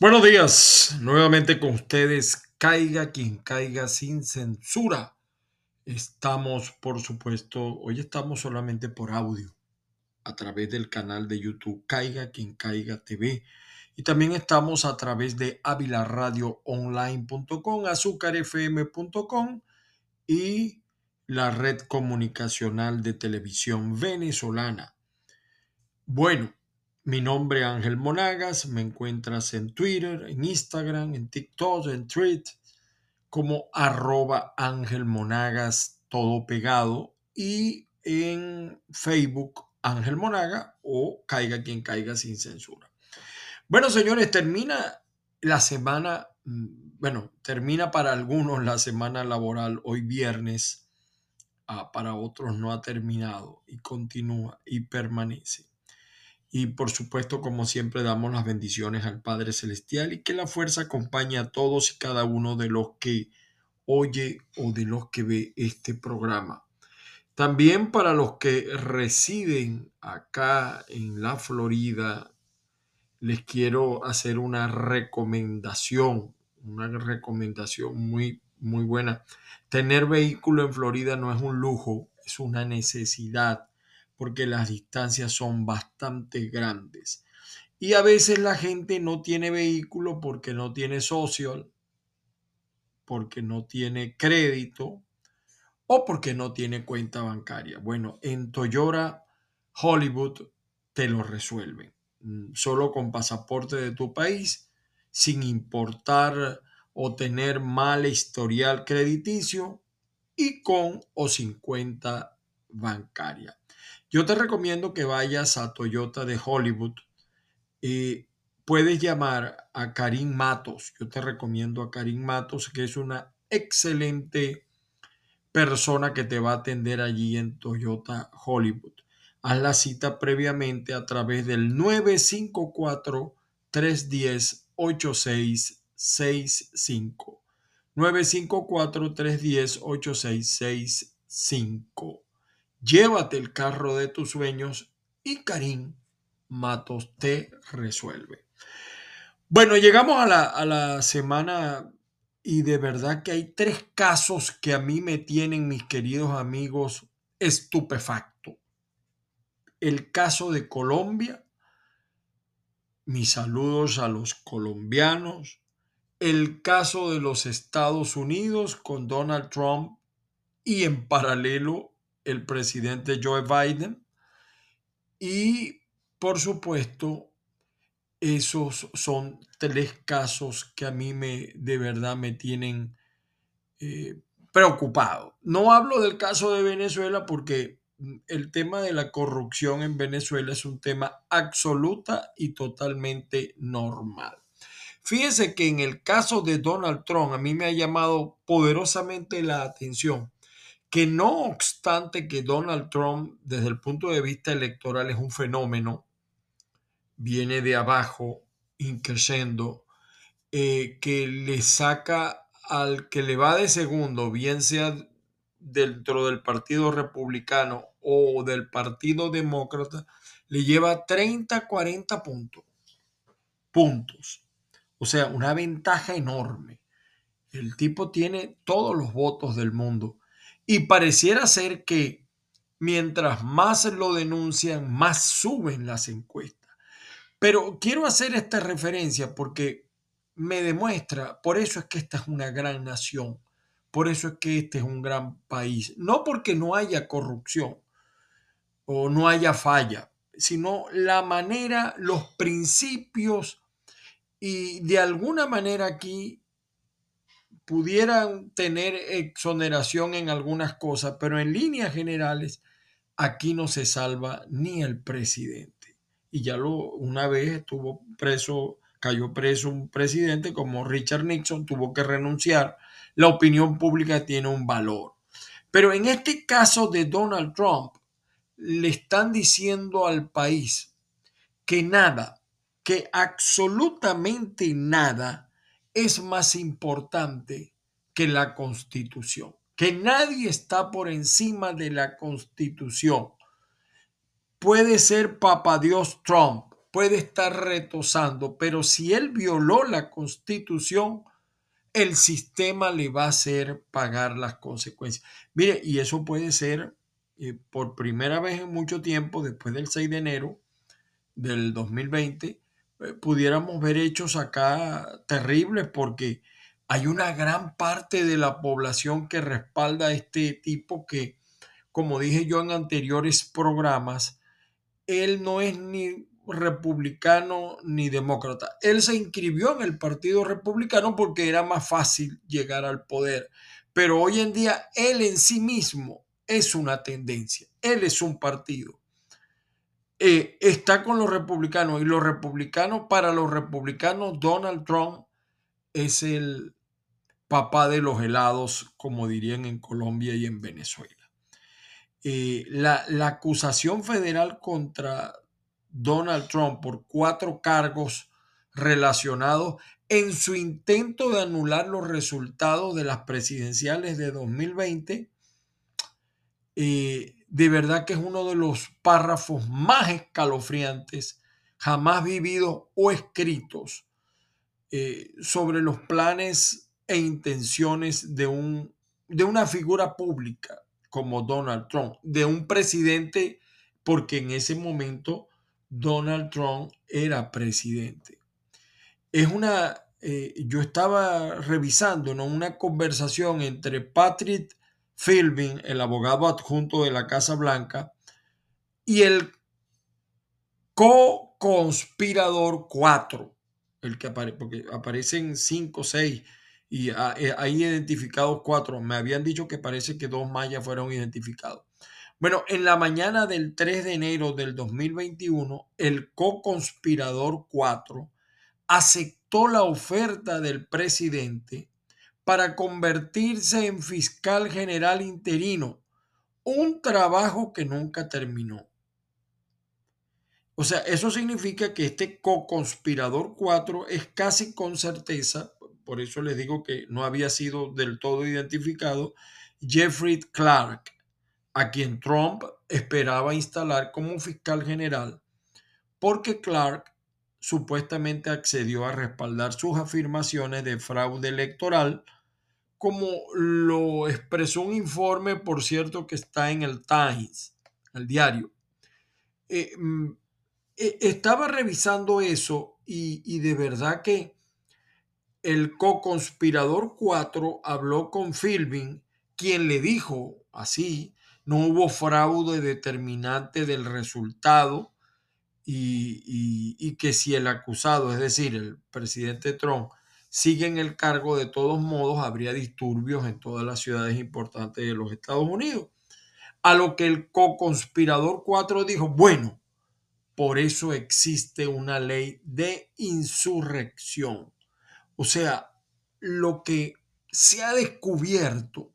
Buenos días, nuevamente con ustedes, caiga quien caiga sin censura. Estamos, por supuesto, hoy estamos solamente por audio a través del canal de YouTube Caiga quien caiga TV y también estamos a través de avilaradioonline.com, azúcarfm.com y la red comunicacional de televisión venezolana. Bueno, mi nombre es Ángel Monagas, me encuentras en Twitter, en Instagram, en TikTok, en Tweet, como arroba Ángel Monagas, todo pegado, y en Facebook Ángel Monaga o caiga quien caiga sin censura. Bueno, señores, termina la semana, mm, bueno, termina para algunos la semana laboral hoy viernes, ah, para otros no ha terminado y continúa y permanece. Y por supuesto, como siempre, damos las bendiciones al Padre Celestial y que la fuerza acompañe a todos y cada uno de los que oye o de los que ve este programa. También para los que residen acá en la Florida, les quiero hacer una recomendación, una recomendación muy, muy buena. Tener vehículo en Florida no es un lujo, es una necesidad porque las distancias son bastante grandes. Y a veces la gente no tiene vehículo porque no tiene social, porque no tiene crédito o porque no tiene cuenta bancaria. Bueno, en Toyota Hollywood te lo resuelven. Mm, solo con pasaporte de tu país, sin importar o tener mal historial crediticio y con o sin cuenta bancaria. Yo te recomiendo que vayas a Toyota de Hollywood. y puedes llamar a Karim Matos. Yo te recomiendo a Karim Matos, que es una excelente persona que te va a atender allí en Toyota Hollywood. Haz la cita previamente a través del 954-310-8665. 954-310-8665. Llévate el carro de tus sueños y Karim Matos te resuelve. Bueno, llegamos a la, a la semana y de verdad que hay tres casos que a mí me tienen, mis queridos amigos, estupefacto. El caso de Colombia, mis saludos a los colombianos. El caso de los Estados Unidos con Donald Trump y en paralelo el presidente Joe Biden. Y por supuesto, esos son tres casos que a mí me de verdad me tienen eh, preocupado. No hablo del caso de Venezuela porque el tema de la corrupción en Venezuela es un tema absoluta y totalmente normal. Fíjense que en el caso de Donald Trump a mí me ha llamado poderosamente la atención que no obstante que Donald Trump desde el punto de vista electoral es un fenómeno, viene de abajo, increciendo, eh, que le saca al que le va de segundo, bien sea dentro del Partido Republicano o del Partido Demócrata, le lleva 30, 40 puntos. Puntos. O sea, una ventaja enorme. El tipo tiene todos los votos del mundo y pareciera ser que mientras más lo denuncian, más suben las encuestas. Pero quiero hacer esta referencia porque me demuestra, por eso es que esta es una gran nación, por eso es que este es un gran país, no porque no haya corrupción o no haya falla, sino la manera, los principios y de alguna manera aquí pudieran tener exoneración en algunas cosas, pero en líneas generales aquí no se salva ni el presidente. Y ya lo una vez estuvo preso, cayó preso un presidente como Richard Nixon, tuvo que renunciar. La opinión pública tiene un valor. Pero en este caso de Donald Trump, le están diciendo al país que nada, que absolutamente nada es más importante que la constitución, que nadie está por encima de la constitución. Puede ser Papa Dios Trump, puede estar retosando, pero si él violó la constitución, el sistema le va a hacer pagar las consecuencias. Mire, y eso puede ser eh, por primera vez en mucho tiempo, después del 6 de enero del 2020, eh, pudiéramos ver hechos acá terribles porque hay una gran parte de la población que respalda este tipo que, como dije yo en anteriores programas, él no es ni republicano ni demócrata. Él se inscribió en el Partido Republicano porque era más fácil llegar al poder. Pero hoy en día él en sí mismo es una tendencia. Él es un partido. Eh, está con los republicanos y los republicanos, para los republicanos, Donald Trump es el papá de los helados, como dirían en Colombia y en Venezuela. Eh, la, la acusación federal contra Donald Trump por cuatro cargos relacionados en su intento de anular los resultados de las presidenciales de 2020. Eh, de verdad que es uno de los párrafos más escalofriantes jamás vividos o escritos eh, sobre los planes e intenciones de, un, de una figura pública como Donald Trump, de un presidente, porque en ese momento Donald Trump era presidente. Es una, eh, yo estaba revisando ¿no? una conversación entre Patrick Philbin, el abogado adjunto de la Casa Blanca, y el co-conspirador 4, el que aparece, porque aparecen 5, 6 y eh, hay identificados cuatro. Me habían dicho que parece que dos mayas fueron identificados. Bueno, en la mañana del 3 de enero del 2021, el co-conspirador 4 aceptó la oferta del presidente para convertirse en fiscal general interino, un trabajo que nunca terminó. O sea, eso significa que este co-conspirador 4 es casi con certeza, por eso les digo que no había sido del todo identificado, Jeffrey Clark a quien Trump esperaba instalar como fiscal general, porque Clark supuestamente accedió a respaldar sus afirmaciones de fraude electoral, como lo expresó un informe, por cierto, que está en el Times, el diario. Eh, mm, eh, estaba revisando eso y, y de verdad que el co-conspirador 4 habló con Philbin, quien le dijo así no hubo fraude determinante del resultado y, que si el acusado, es decir, el presidente Trump, sigue en el cargo, de todos modos habría disturbios en todas las ciudades importantes de los Estados Unidos. A lo que el co-conspirador 4 dijo, bueno, por eso existe una ley de insurrección. O sea, lo que se ha descubierto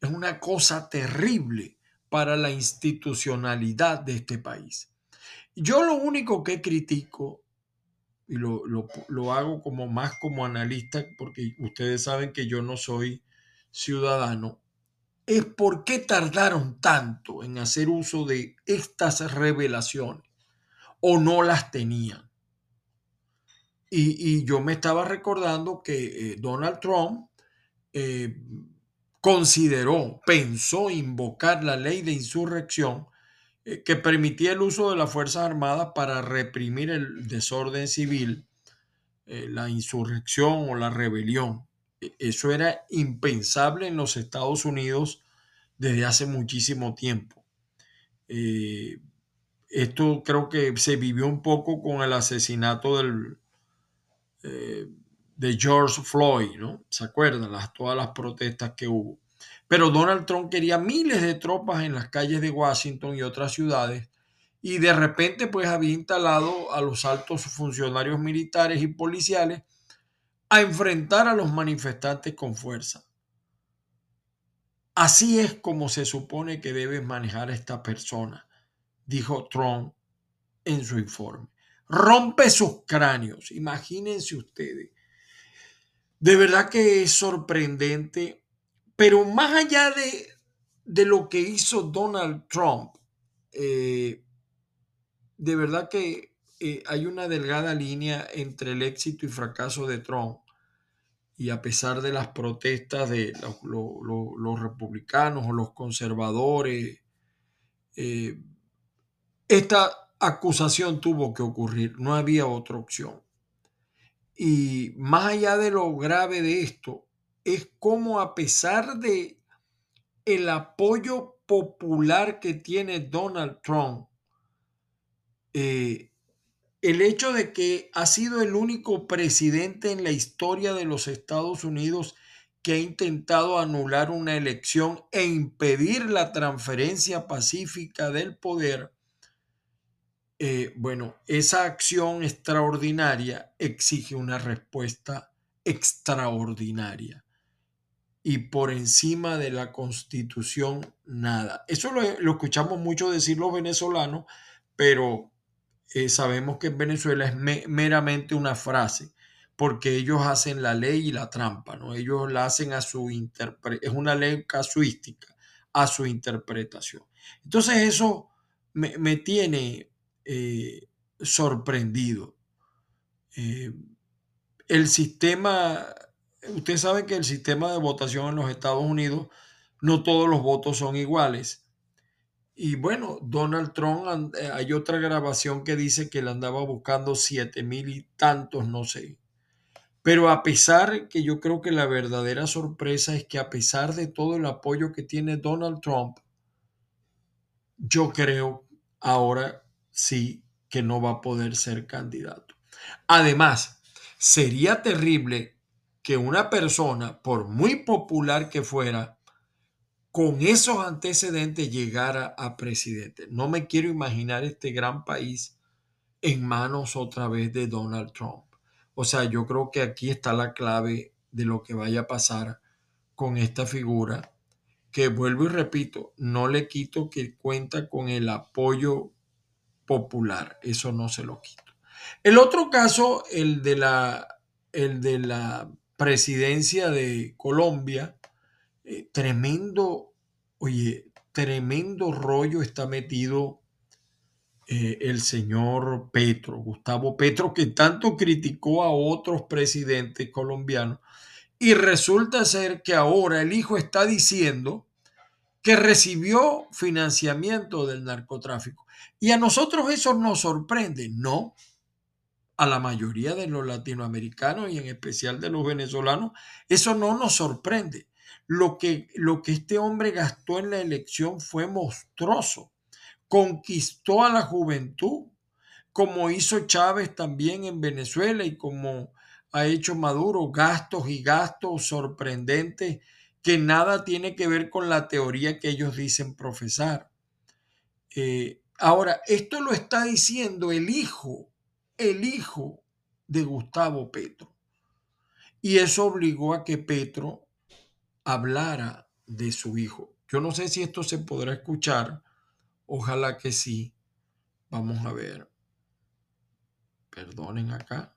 es una cosa terrible para la institucionalidad de este país. Yo lo único que critico, y lo, hago como más como analista, porque ustedes saben que yo no soy ciudadano, es por qué tardaron tanto en hacer uso de estas revelaciones o no las tenían. Y, yo me estaba recordando que eh, Donald Trump eh, consideró, pensó invocar la ley de insurrección que permitía el uso de las Fuerzas Armadas para reprimir el desorden civil, eh, la insurrección o la rebelión. E, eso era impensable en los Estados Unidos desde hace muchísimo tiempo. Eh, esto creo que se vivió un poco con el asesinato del, de George Floyd, ¿no? ¿Se acuerdan? Las, todas las protestas que hubo. Pero Donald Trump quería miles de tropas en las calles de Washington y otras ciudades y de repente pues había instalado a los altos funcionarios militares y policiales a enfrentar a los manifestantes con fuerza. Así es como se supone que debe manejar esta persona, dijo Trump en su informe. Rompe sus cráneos, imagínense ustedes. De verdad que es sorprendente, pero más allá de, de lo que hizo Donald Trump, eh, de verdad que eh, hay una delgada línea entre el éxito y fracaso de Trump. Y a pesar de las protestas de los, republicanos o los conservadores, eh, esta acusación tuvo que ocurrir, no había otra opción. Y más allá de lo grave de esto, es como a pesar de el apoyo popular que tiene Donald Trump, eh, el hecho de que ha sido el único presidente en la historia de los Estados Unidos que ha intentado anular una elección e impedir la transferencia pacífica del poder, eh, bueno, esa acción extraordinaria exige una respuesta extraordinaria. Y por encima de la constitución, nada. Eso lo, escuchamos mucho decir los venezolanos, pero eh, sabemos que en Venezuela es meramente una frase, porque ellos hacen la ley y la trampa, ¿no? Ellos la hacen a su interpretación, es una ley casuística, a su interpretación. Entonces eso me, tiene eh, sorprendido. Eh, el sistema, usted sabe que el sistema de votación en los Estados Unidos, no todos los votos son iguales. Y bueno, Donald Trump, eh, hay otra grabación que dice que él andaba buscando siete mil y tantos, no sé. Pero a pesar que yo creo que la verdadera sorpresa es que a pesar de todo el apoyo que tiene Donald Trump, yo creo ahora sí que no va a poder ser candidato. Además, sería terrible que una persona, por muy popular que fuera, con esos antecedentes llegara a presidente. No me quiero imaginar este gran país en manos otra vez de Donald Trump. O sea, yo creo que aquí está la clave de lo que vaya a pasar con esta figura, que vuelvo y repito, no le quito que cuenta con el apoyo popular, eso no se lo quito. El otro caso, el de la, el de la presidencia de Colombia, eh, tremendo Oye, tremendo rollo está metido eh, el señor Petro, Gustavo Petro, que tanto criticó a otros presidentes colombianos. Y resulta ser que ahora el hijo está diciendo que recibió financiamiento del narcotráfico. Y a nosotros eso nos sorprende, no. A la mayoría de los latinoamericanos y en especial de los venezolanos, eso no nos sorprende. Lo que, lo que este hombre gastó en la elección fue monstruoso. Conquistó a la juventud, como hizo Chávez también en Venezuela y como ha hecho Maduro, gastos y gastos sorprendentes que nada tiene que ver con la teoría que ellos dicen profesar. Eh, ahora, esto lo está diciendo el hijo, el hijo de Gustavo Petro. Y eso obligó a que Petro hablara de su hijo. Yo no sé si esto se podrá escuchar. Ojalá que sí. Vamos a ver. Perdonen acá.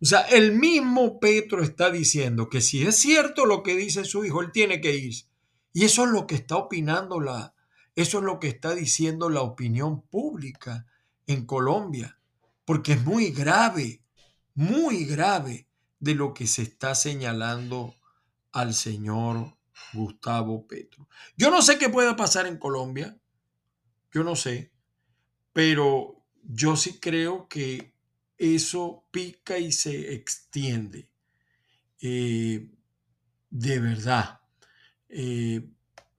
O sea, el mismo Petro está diciendo que si es cierto lo que dice su hijo, él tiene que ir. Y eso es lo que está opinando la, eso es lo que está diciendo la opinión pública en Colombia, porque es muy grave, muy grave de lo que se está señalando al señor Gustavo Petro. Yo no sé qué pueda pasar en Colombia, yo no sé, pero yo sí creo que eso pica y se extiende. Eh, de verdad. Eh,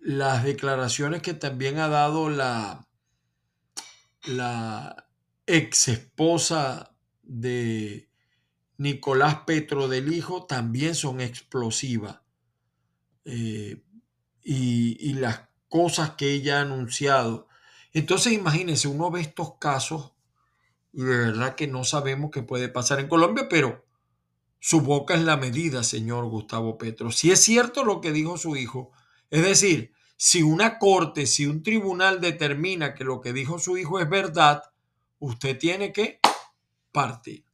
las declaraciones que también ha dado la, la ex esposa de Nicolás Petro del Hijo también son explosivas. Eh, y, y, las cosas que ella ha anunciado. Entonces imagínense, uno ve estos casos y de verdad que no sabemos qué puede pasar en Colombia, pero Su boca es la medida, señor Gustavo Petro. Si es cierto lo que dijo su hijo, es decir, si una corte, si un tribunal determina que lo que dijo su hijo es verdad, usted tiene que partir.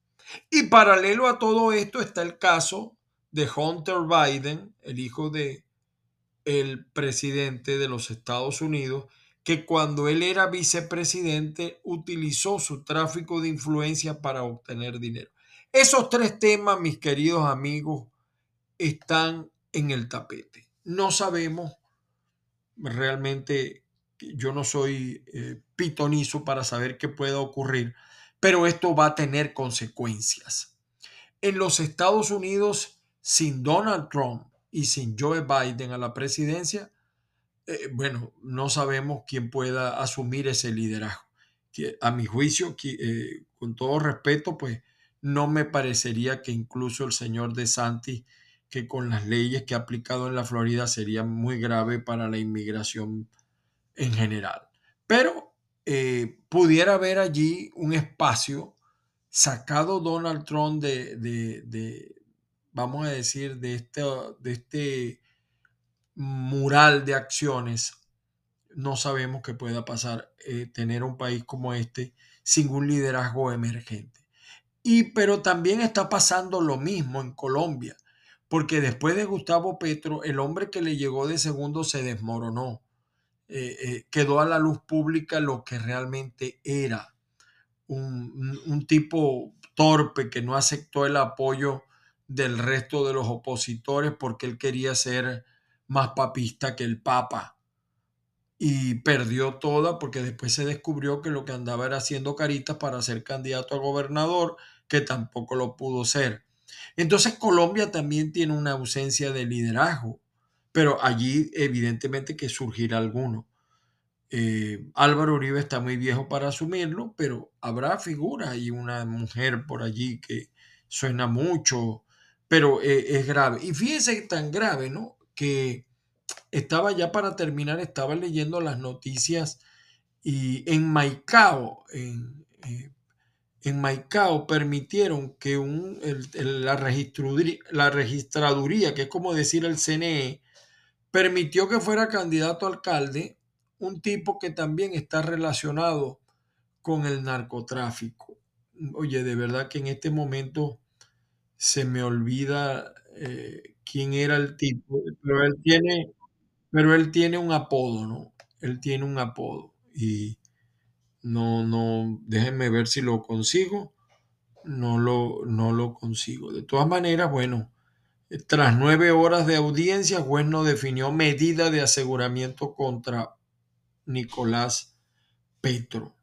Y paralelo a todo esto está el caso de Hunter Biden, el hijo de el presidente de los Estados Unidos, que cuando él era vicepresidente utilizó su tráfico de influencia para obtener dinero. Esos tres temas, mis queridos amigos, están en el tapete. No sabemos realmente, yo no soy eh, pitonizo para saber qué pueda ocurrir, pero esto va a tener consecuencias. En los Estados Unidos, sin Donald Trump y sin Joe Biden a la presidencia, eh, bueno, no sabemos quién pueda asumir ese liderazgo. A mi juicio, eh, con todo respeto, pues no me parecería que incluso el señor De Santi, que con las leyes que ha aplicado en la Florida sería muy grave para la inmigración en general. Pero eh, pudiera haber allí un espacio sacado Donald Trump de, de vamos a decir, de este, de este mural de acciones, no sabemos qué pueda pasar eh, tener un país como este sin un liderazgo emergente. Y pero también está pasando lo mismo en Colombia, porque después de Gustavo Petro, el hombre que le llegó de segundo se desmoronó. Eh, eh, quedó a la luz pública lo que realmente era un, un tipo torpe que no aceptó el apoyo del resto de los opositores porque él quería ser más papista que el Papa. Y perdió toda porque después se descubrió que lo que andaba era haciendo caritas para ser candidato a gobernador, que tampoco lo pudo ser. Entonces Colombia también tiene una ausencia de liderazgo, pero allí evidentemente que surgirá alguno. Eh, Álvaro Uribe está muy viejo para asumirlo, pero habrá figuras y una mujer por allí que suena mucho, pero eh, es grave. Y fíjense tan grave, ¿no? que estaba ya para terminar, estaba leyendo las noticias y en Maicao, en, eh, en Maicao permitieron que un, la, registraduría, la registraduría, que es como decir el CNE, permitió que fuera candidato a alcalde un tipo que también está relacionado con el narcotráfico. Oye, de verdad que en este momento se me olvida eh, quién era el tipo, pero él tiene, pero él tiene un apodo, ¿no? Él tiene un apodo y no, no, déjenme ver si lo consigo, no lo, no lo consigo. De todas maneras, bueno, tras nueve horas de audiencia, juez no definió medida de aseguramiento contra Nicolás Petro.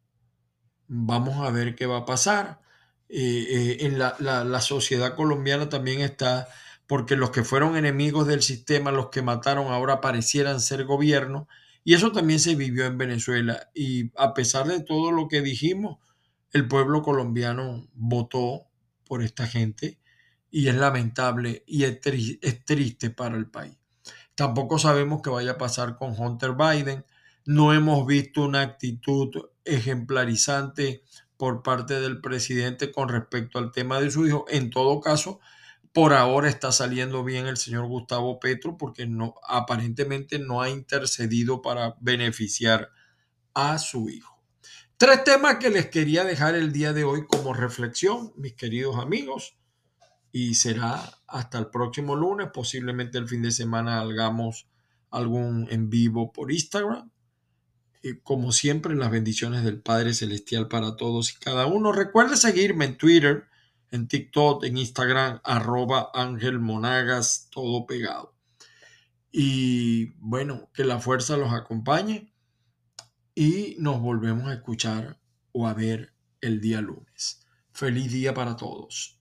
Vamos a ver qué va a pasar. Eh, eh, en la, la sociedad colombiana también está porque los que fueron enemigos del sistema, los que mataron ahora parecieran ser gobierno. Y eso también se vivió en Venezuela. Y a pesar de todo lo que dijimos, el pueblo colombiano votó por esta gente y es lamentable y es, triste para el país. Tampoco sabemos qué vaya a pasar con Hunter Biden. No hemos visto una actitud ejemplarizante por parte del presidente con respecto al tema de su hijo. En todo caso, por ahora está saliendo bien el señor Gustavo Petro porque no, aparentemente no ha intercedido para beneficiar a su hijo. Tres temas que les quería dejar el día de hoy como reflexión, mis queridos amigos, y será hasta el próximo lunes, posiblemente el fin de semana hagamos algún en vivo por Instagram. Y como siempre, las bendiciones del Padre Celestial para todos y cada uno. Recuerde seguirme en Twitter, en TikTok, en Instagram, arroba Ángel Monagas, todo pegado. Y bueno, que la fuerza los acompañe y nos volvemos a escuchar o a ver el día lunes. Feliz día para todos.